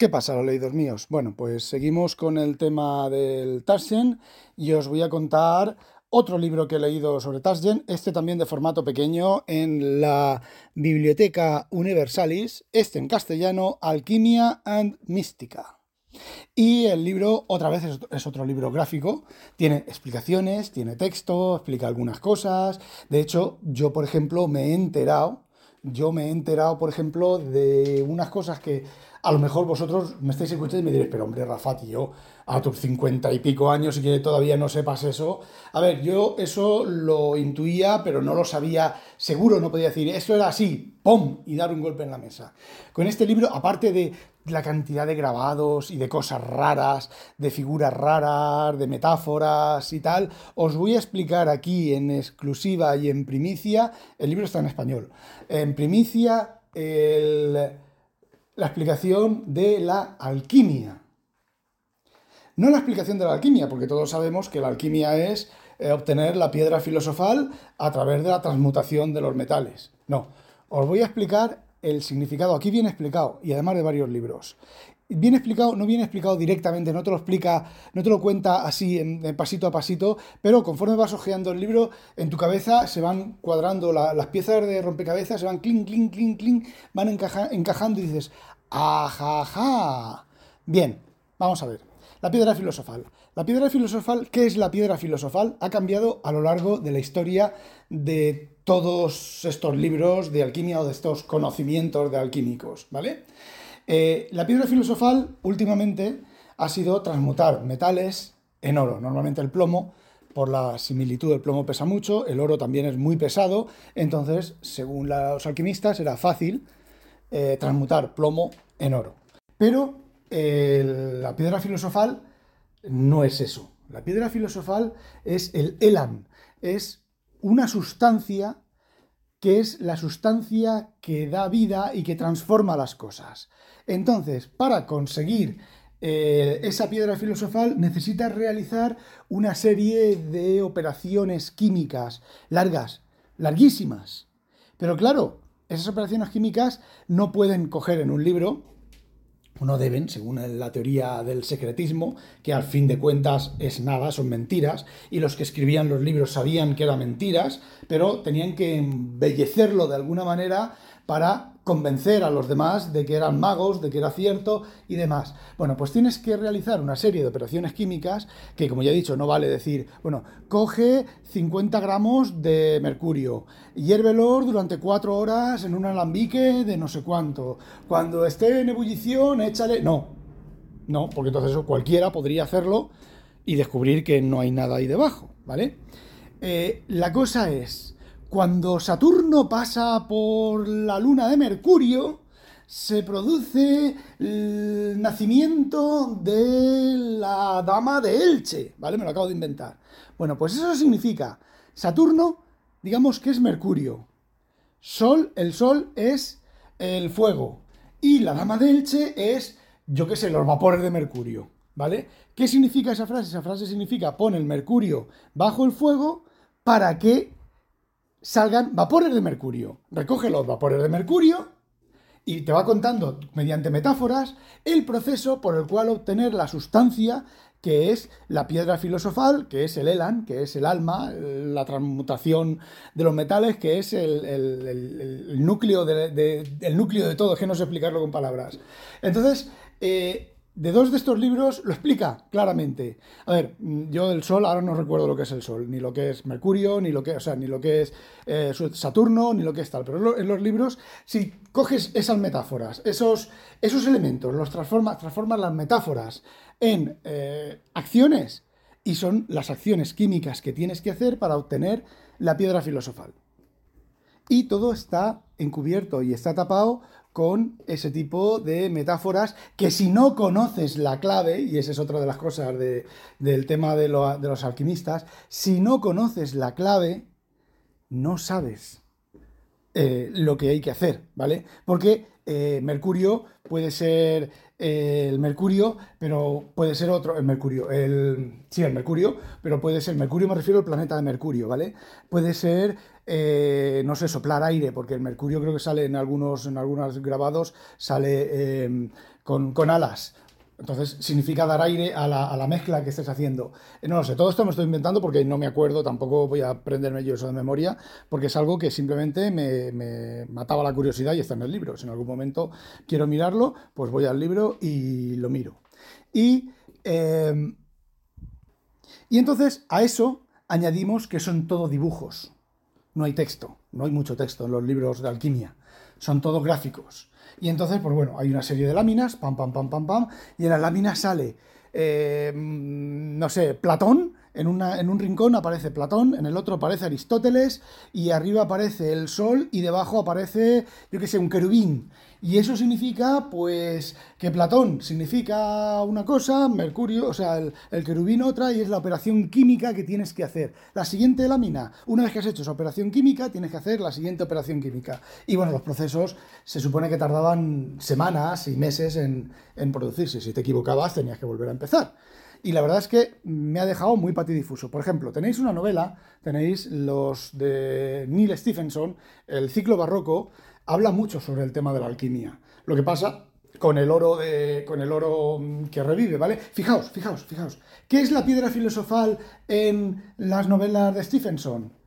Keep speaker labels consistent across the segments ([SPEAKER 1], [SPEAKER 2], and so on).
[SPEAKER 1] ¿Qué pasa, los leídos míos? Bueno, pues seguimos con el tema del Tarsien y os voy a contar otro libro que he leído sobre Tarsien, este también de formato pequeño, en la Biblioteca Universalis, este en castellano, Alquimia and Mística. Y el libro, otra vez, es otro libro gráfico, tiene explicaciones, tiene texto, explica algunas cosas. De hecho, yo, por ejemplo, me he enterado, yo me he enterado, por ejemplo, de unas cosas que a lo mejor vosotros me estáis escuchando y me diréis, pero hombre, Rafa, tío, a tus cincuenta y pico años y que todavía no sepas eso. A ver, yo eso lo intuía, pero no lo sabía seguro, no podía decir, eso era así, ¡pum! y dar un golpe en la mesa. Con este libro, aparte de la cantidad de grabados y de cosas raras, de figuras raras, de metáforas y tal, os voy a explicar aquí en exclusiva y en primicia, el libro está en español, en primicia el la explicación de la alquimia. No la explicación de la alquimia, porque todos sabemos que la alquimia es eh, obtener la piedra filosofal a través de la transmutación de los metales. No, os voy a explicar el significado. Aquí viene explicado, y además de varios libros. Bien explicado, no viene explicado directamente, no te lo explica, no te lo cuenta así en, pasito a pasito, pero conforme vas hojeando el libro, en tu cabeza se van cuadrando las piezas de rompecabezas, se van clink, clink, clink, clink, van encajando y dices, Ajaja. Bien, vamos a ver. La piedra filosofal. La piedra filosofal, ¿qué es la piedra filosofal? Ha cambiado a lo largo de la historia de todos estos libros de alquimia o de estos conocimientos de alquímicos, ¿vale? Eh, la piedra filosofal últimamente ha sido transmutar metales en oro, normalmente el plomo, por la similitud del plomo pesa mucho, el oro también es muy pesado, entonces, según los alquimistas, era fácil eh, transmutar plomo en oro. Pero la piedra filosofal no es eso. La piedra filosofal es el elan, es una sustancia que es la sustancia que da vida y que transforma las cosas. Entonces, para conseguir eh, esa piedra filosofal necesitas realizar una serie de operaciones químicas largas, larguísimas. Pero claro, esas operaciones químicas no pueden coger en un libro, no deben, según la teoría del secretismo, que al fin de cuentas es nada, son mentiras, y los que escribían los libros sabían que eran mentiras, pero tenían que embellecerlo de alguna manera para convencer a los demás de que eran magos, de que era cierto y demás. Bueno, pues tienes que realizar una serie de operaciones químicas que, como ya he dicho, no vale decir, bueno, coge 50 gramos de mercurio, hiérvelos durante 4 horas en un alambique de no sé cuánto. Cuando esté en ebullición, échale... No, no, porque entonces eso cualquiera podría hacerlo y descubrir que no hay nada ahí debajo, ¿vale? Eh, la cosa es cuando Saturno pasa por la luna de Mercurio, se produce el nacimiento de la dama de Elche, ¿vale? Me lo acabo de inventar. Bueno, pues eso significa, Saturno, digamos que es Mercurio. Sol, el Sol es el fuego. Y la dama de Elche es, yo qué sé, los vapores de Mercurio, ¿vale? ¿Qué significa esa frase? Esa frase significa, pon el Mercurio bajo el fuego para que salgan vapores de mercurio. Recoge los vapores de mercurio y te va contando, mediante metáforas, el proceso por el cual obtener la sustancia que es la piedra filosofal, que es el elan, que es el alma, la transmutación de los metales, que es el, núcleo, de, núcleo de todo, es que no sé explicarlo con palabras. Entonces, eh, de dos de estos libros lo explica claramente. A ver, yo del Sol ahora no recuerdo lo que es el Sol, ni lo que es Mercurio, ni lo que, o sea, ni lo que es eh, Saturno, ni lo que es tal. Pero en los libros, si coges esas metáforas, esos, esos elementos, los transformas, transformas las metáforas en eh, acciones y son las acciones químicas que tienes que hacer para obtener la piedra filosofal. Y todo está encubierto y está tapado con ese tipo de metáforas que si no conoces la clave, y esa es otra de las cosas del tema de, los alquimistas, si no conoces la clave, no sabes eh, lo que hay que hacer, ¿vale? Porque eh, Mercurio puede ser eh, el Mercurio, pero puede ser otro, el Mercurio, el, sí, el Mercurio, pero puede ser, Mercurio me refiero al planeta de Mercurio, ¿vale? Puede ser, eh, no sé, soplar aire, porque el Mercurio creo que sale en algunos, en algunos grabados, sale con, con alas, entonces significa dar aire a la, mezcla que estés haciendo. Eh, no lo sé, todo esto me estoy inventando porque no me acuerdo, tampoco voy a aprenderme yo eso de memoria, porque es algo que simplemente me, mataba la curiosidad y está en el libro. Si en algún momento quiero mirarlo, pues voy al libro y lo miro. Y, em, y entonces a eso añadimos que son todo dibujos. No hay texto, no hay mucho texto en los libros de alquimia. Son todos gráficos. Y entonces, pues bueno, hay una serie de láminas, pam, pam, pam, pam, pam, y en las láminas sale, eh, no sé, Platón, en, en, un rincón aparece Platón, en el otro aparece Aristóteles, y arriba aparece el Sol, y debajo aparece, yo qué sé, un querubín. Y eso significa, pues, que Platón significa una cosa, Mercurio, o sea, el, el, querubín otra, y es la operación química que tienes que hacer. La siguiente lámina, una vez que has hecho esa operación química, tienes que hacer la siguiente operación química. Y bueno, los procesos se supone que tardaban semanas y meses en, en producirse. Si te equivocabas, tenías que volver a empezar. Y la verdad es que me ha dejado muy patidifuso. Por ejemplo, tenéis una novela, tenéis los de Neil Stephenson, El ciclo barroco, habla mucho sobre el tema de la alquimia. Lo que pasa con el oro de, con el oro mm, que revive, ¿vale? Fijaos, fijaos, fijaos. ¿Qué es la piedra filosofal en las novelas de Stephenson?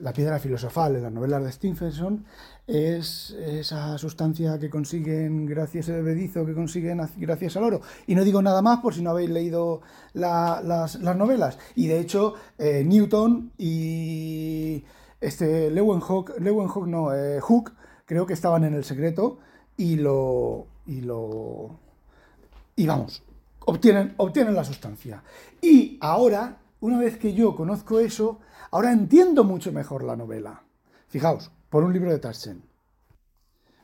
[SPEAKER 1] La piedra filosofal en las novelas de Stephenson es esa sustancia que consiguen gracias al bebedizo, que consiguen gracias al oro. Y no digo nada más por si no habéis leído las, novelas. Y de hecho, eh, Newton y este Leeuwenhoek no, eh, Hook, creo que estaban en el secreto y lo. y lo. y vamos, obtienen, obtienen la sustancia. Y ahora, una vez que yo conozco eso, ahora entiendo mucho mejor la novela. Fijaos, por un libro de Tarzan.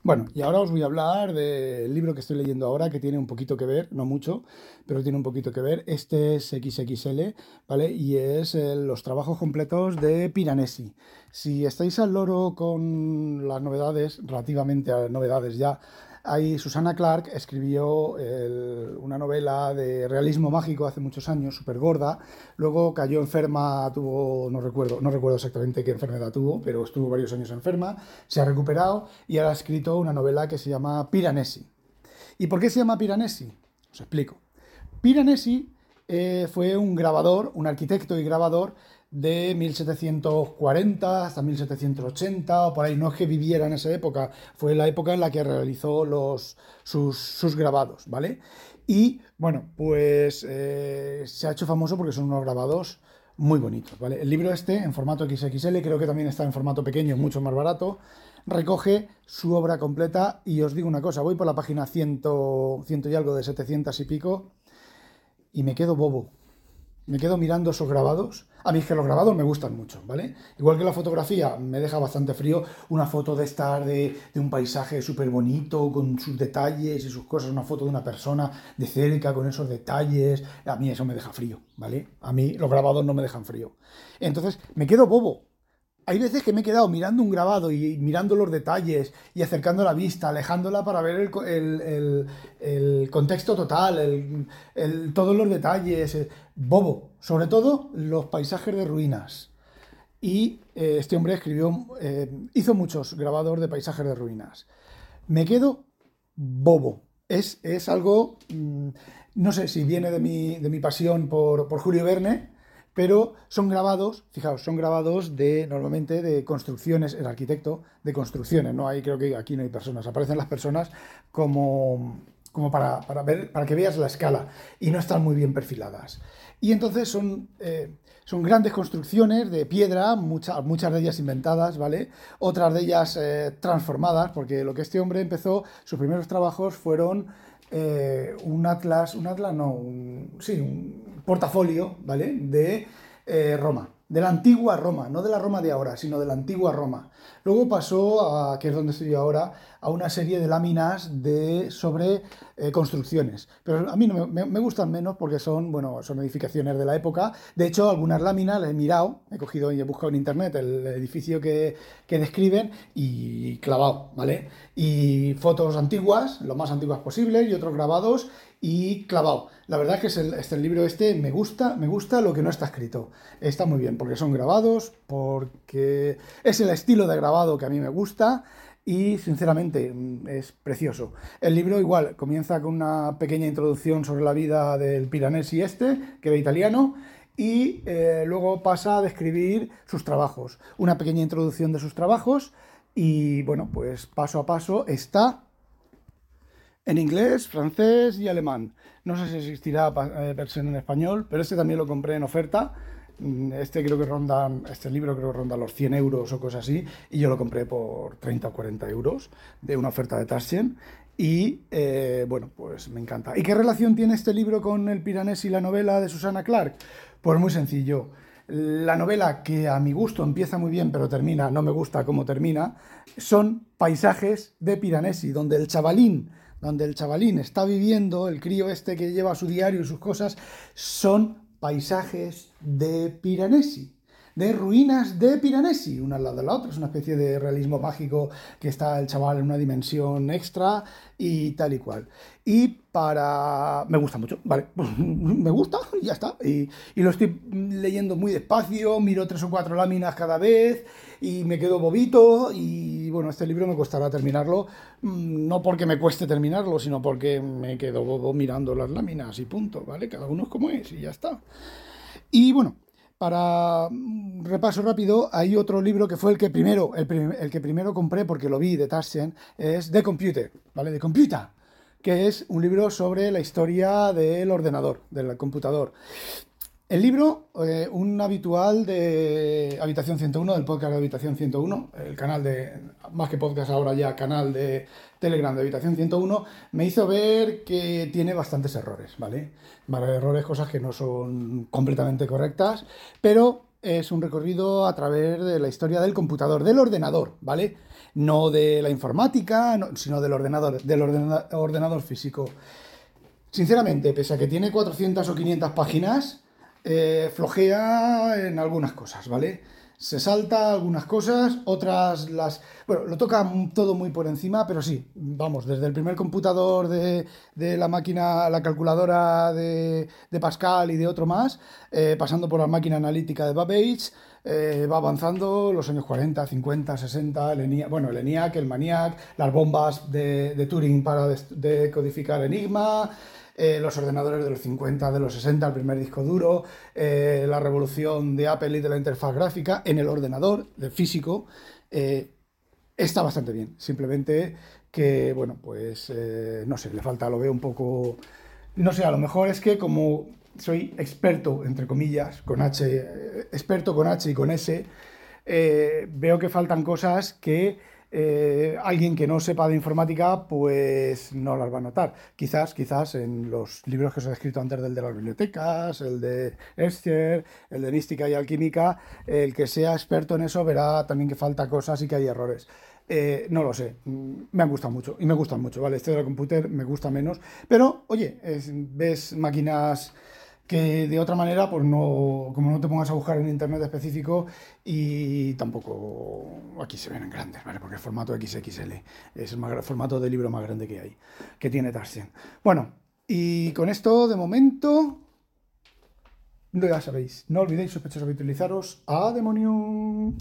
[SPEAKER 1] Bueno, y ahora os voy a hablar del libro que estoy leyendo ahora, que tiene un poquito que ver, no mucho, pero tiene un poquito que ver. Este es XXL, ¿vale? Y es eh, los trabajos completos de Piranesi. Si estáis al loro con las novedades, relativamente a novedades ya, Ahí Susana Clark escribió una novela de realismo mágico hace muchos años, súper gorda. Luego cayó enferma, tuvo, no recuerdo, no recuerdo exactamente qué enfermedad tuvo, pero estuvo varios años enferma, se ha recuperado y ahora ha escrito una novela que se llama Piranesi. ¿Y por qué se llama Piranesi? Os explico. Piranesi eh, fue un grabador, un arquitecto y grabador de 1740 hasta 1780, o por ahí, no es que viviera en esa época, fue la época en la que realizó los, sus, grabados, ¿vale? Y bueno, pues eh, se ha hecho famoso porque son unos grabados muy bonitos, ¿vale? El libro este, en formato XXL, creo que también está en formato pequeño, mucho más barato, recoge su obra completa y os digo una cosa, voy por la página 100, ciento y algo de 700 y pico y me quedo bobo me quedo mirando esos grabados. A mí es que los grabados me gustan mucho, ¿vale? Igual que la fotografía me deja bastante frío, una foto de estar de, un paisaje súper bonito, con sus detalles y sus cosas, una foto de una persona de cerca con esos detalles, a mí eso me deja frío, ¿vale? A mí los grabados no me dejan frío. Entonces me quedo bobo, hay veces que me he quedado mirando un grabado y mirando los detalles y acercando la vista, alejándola para ver el, contexto total, todos los detalles. Bobo, sobre todo los paisajes de ruinas. Y eh, este hombre escribió, eh, hizo muchos grabados de paisajes de ruinas. Me quedo bobo. Es, es algo, mm, no sé si viene de mi, de mi pasión por, por Julio Verne, pero son grabados, fijaos, son grabados de normalmente de construcciones, el arquitecto de construcciones, no hay, creo que aquí no hay personas, aparecen las personas como, como para, ver, para que veas la escala y no están muy bien perfiladas. Y entonces son, eh, son grandes construcciones de piedra, muchas, muchas de ellas inventadas, ¿vale? Otras de ellas eh, transformadas, porque lo que este hombre empezó, sus primeros trabajos fueron eh, un atlas, un atlas no, sí, un portafolio, ¿vale? De eh, Roma. De la antigua Roma, no de la Roma de ahora, sino de la antigua Roma. Luego pasó, a, que es donde estoy ahora, a una serie de láminas de, sobre eh, construcciones. Pero a mí no me, gustan menos porque son, bueno, son edificaciones de la época. De hecho, algunas láminas las he mirado, he cogido y he buscado en internet el edificio que, que describen y clavado, ¿vale? Y fotos antiguas, lo más antiguas posible, y otros grabados y clavado. La verdad es que este, el libro este me gusta, me gusta lo que no está escrito. Está muy bien, porque son grabados, porque es el estilo de grabado que a mí me gusta y sinceramente mm, es precioso. El libro igual comienza con una pequeña introducción sobre la vida del Piranesi este, que era italiano, y eh, luego pasa a describir sus trabajos. Una pequeña introducción de sus trabajos y bueno, pues paso a paso está en inglés, francés y alemán. No sé si existirá eh, versión en español, pero este también lo compré en oferta. Mm, este creo que ronda, este libro creo que ronda los 100 euros o cosas así, y yo lo compré por 30 o 40 euros de una oferta de Tarsien. Y eh, bueno, pues me encanta. ¿Y qué relación tiene este libro con El Piranés y la novela de Susana Clark? Pues muy sencillo. La novela, que a mi gusto empieza muy bien, pero termina, no me gusta cómo termina, son paisajes de Piranesi, donde el chavalín donde el chavalín está viviendo, el crío este que lleva su diario y sus cosas, son paisajes de Piranesi de ruinas de Piranesi, una al lado de la otra. Es una especie de realismo mágico que está el chaval en una dimensión extra y tal y cual. Y para... Me gusta mucho, vale, me gusta y ya está. Y, y, lo estoy leyendo muy despacio, miro tres o cuatro láminas cada vez y me quedo bobito y bueno, este libro me costará terminarlo, mm, no porque me cueste terminarlo, sino porque me quedo bobo mirando las láminas y punto, ¿vale? Cada uno es como es y ya está. Y bueno, para un repaso rápido, hay otro libro que fue el que primero, el, que primero compré porque lo vi de Tarsien, es The Computer, ¿vale? De Computer, que es un libro sobre la historia del ordenador, del computador. El libro, eh, un habitual de Habitación 101, del podcast de Habitación 101, el canal de, más que podcast ahora ya, canal de Telegram de Habitación 101, me hizo ver que tiene bastantes errores, ¿vale? Varios errores, cosas que no son completamente correctas, pero es un recorrido a través de la historia del computador, del ordenador, ¿vale? No de la informática, sino del ordenador, del ordenador físico. Sinceramente, pese a que tiene 400 o 500 páginas, eh, flojea en algunas cosas, ¿vale? Se salta algunas cosas, otras las... Bueno, lo toca todo muy por encima, pero sí, vamos, desde el primer computador de, la máquina, la calculadora de, Pascal y de otro más, eh, pasando por la máquina analítica de Babbage, eh, va avanzando los años 40, 50, 60, el ENIAC, bueno, el ENIAC, el MANIAC, las bombas de, Turing para decodificar Enigma, eh, los ordenadores de los 50, de los 60, el primer disco duro, eh, la revolución de Apple y de la interfaz gráfica en el ordenador, del físico, eh, está bastante bien. Simplemente que, bueno, pues no sé, le falta, lo veo un poco, no sé, a lo mejor es que como soy experto, entre comillas, con H, experto con H y con S, veo que faltan cosas que eh, alguien que no sepa de informática, pues no las va a notar. Quizás, quizás en los libros que os he escrito antes del de las bibliotecas, el de Escher, el de Mística y Alquímica, el que sea experto en eso verá también que falta cosas y que hay errores. Eh, no lo sé, me han gustado mucho y me gustan mucho, ¿vale? Este de la computer me gusta menos, pero oye, ves máquinas que de otra manera, pues no, como no te pongas a buscar en internet específico y tampoco aquí se ven en grandes, ¿vale? Porque el formato XXL es el, formato de libro más grande que hay, que tiene Tarsien. Bueno, y con esto, de momento, ya sabéis, no olvidéis sospechosos utilizaros a demonio.